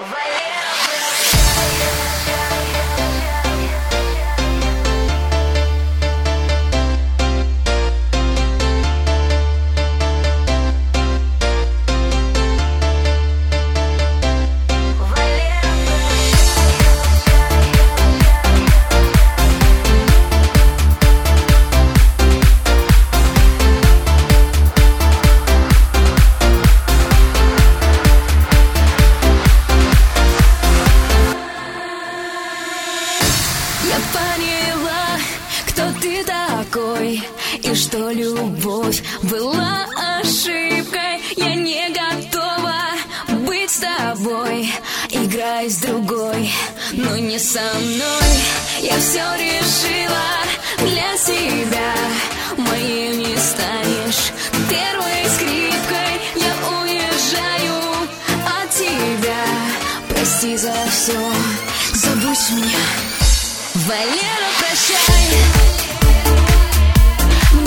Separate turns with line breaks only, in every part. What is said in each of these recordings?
Я что любовь была ошибкой. Я не готова быть с тобой. Играй с другой, но не со мной. Я все решила для себя. Моей не станешь первой скрипкой. Я уезжаю от тебя. Прости за все, забудь меня. Валера, прощай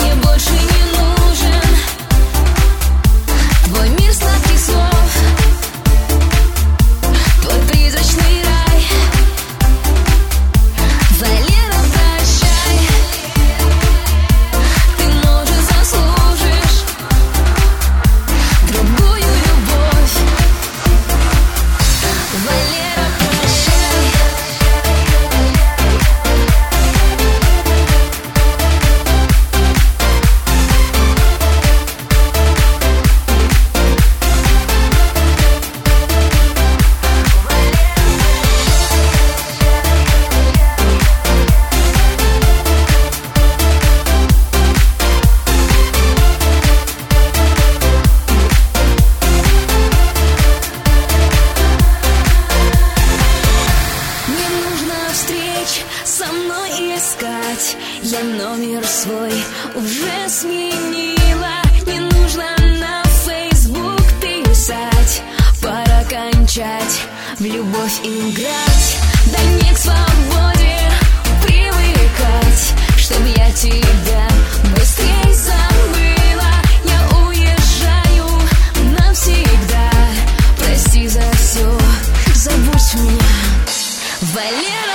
Мне больше не нужен со мной искать. Я номер свой уже сменила. Не нужно на Facebook писать. Пора кончать, в любовь играть. Да не к свободе привыкать Чтоб я тебя быстрее забыла. Я уезжаю навсегда. Прости за все, забудь меня. Валера.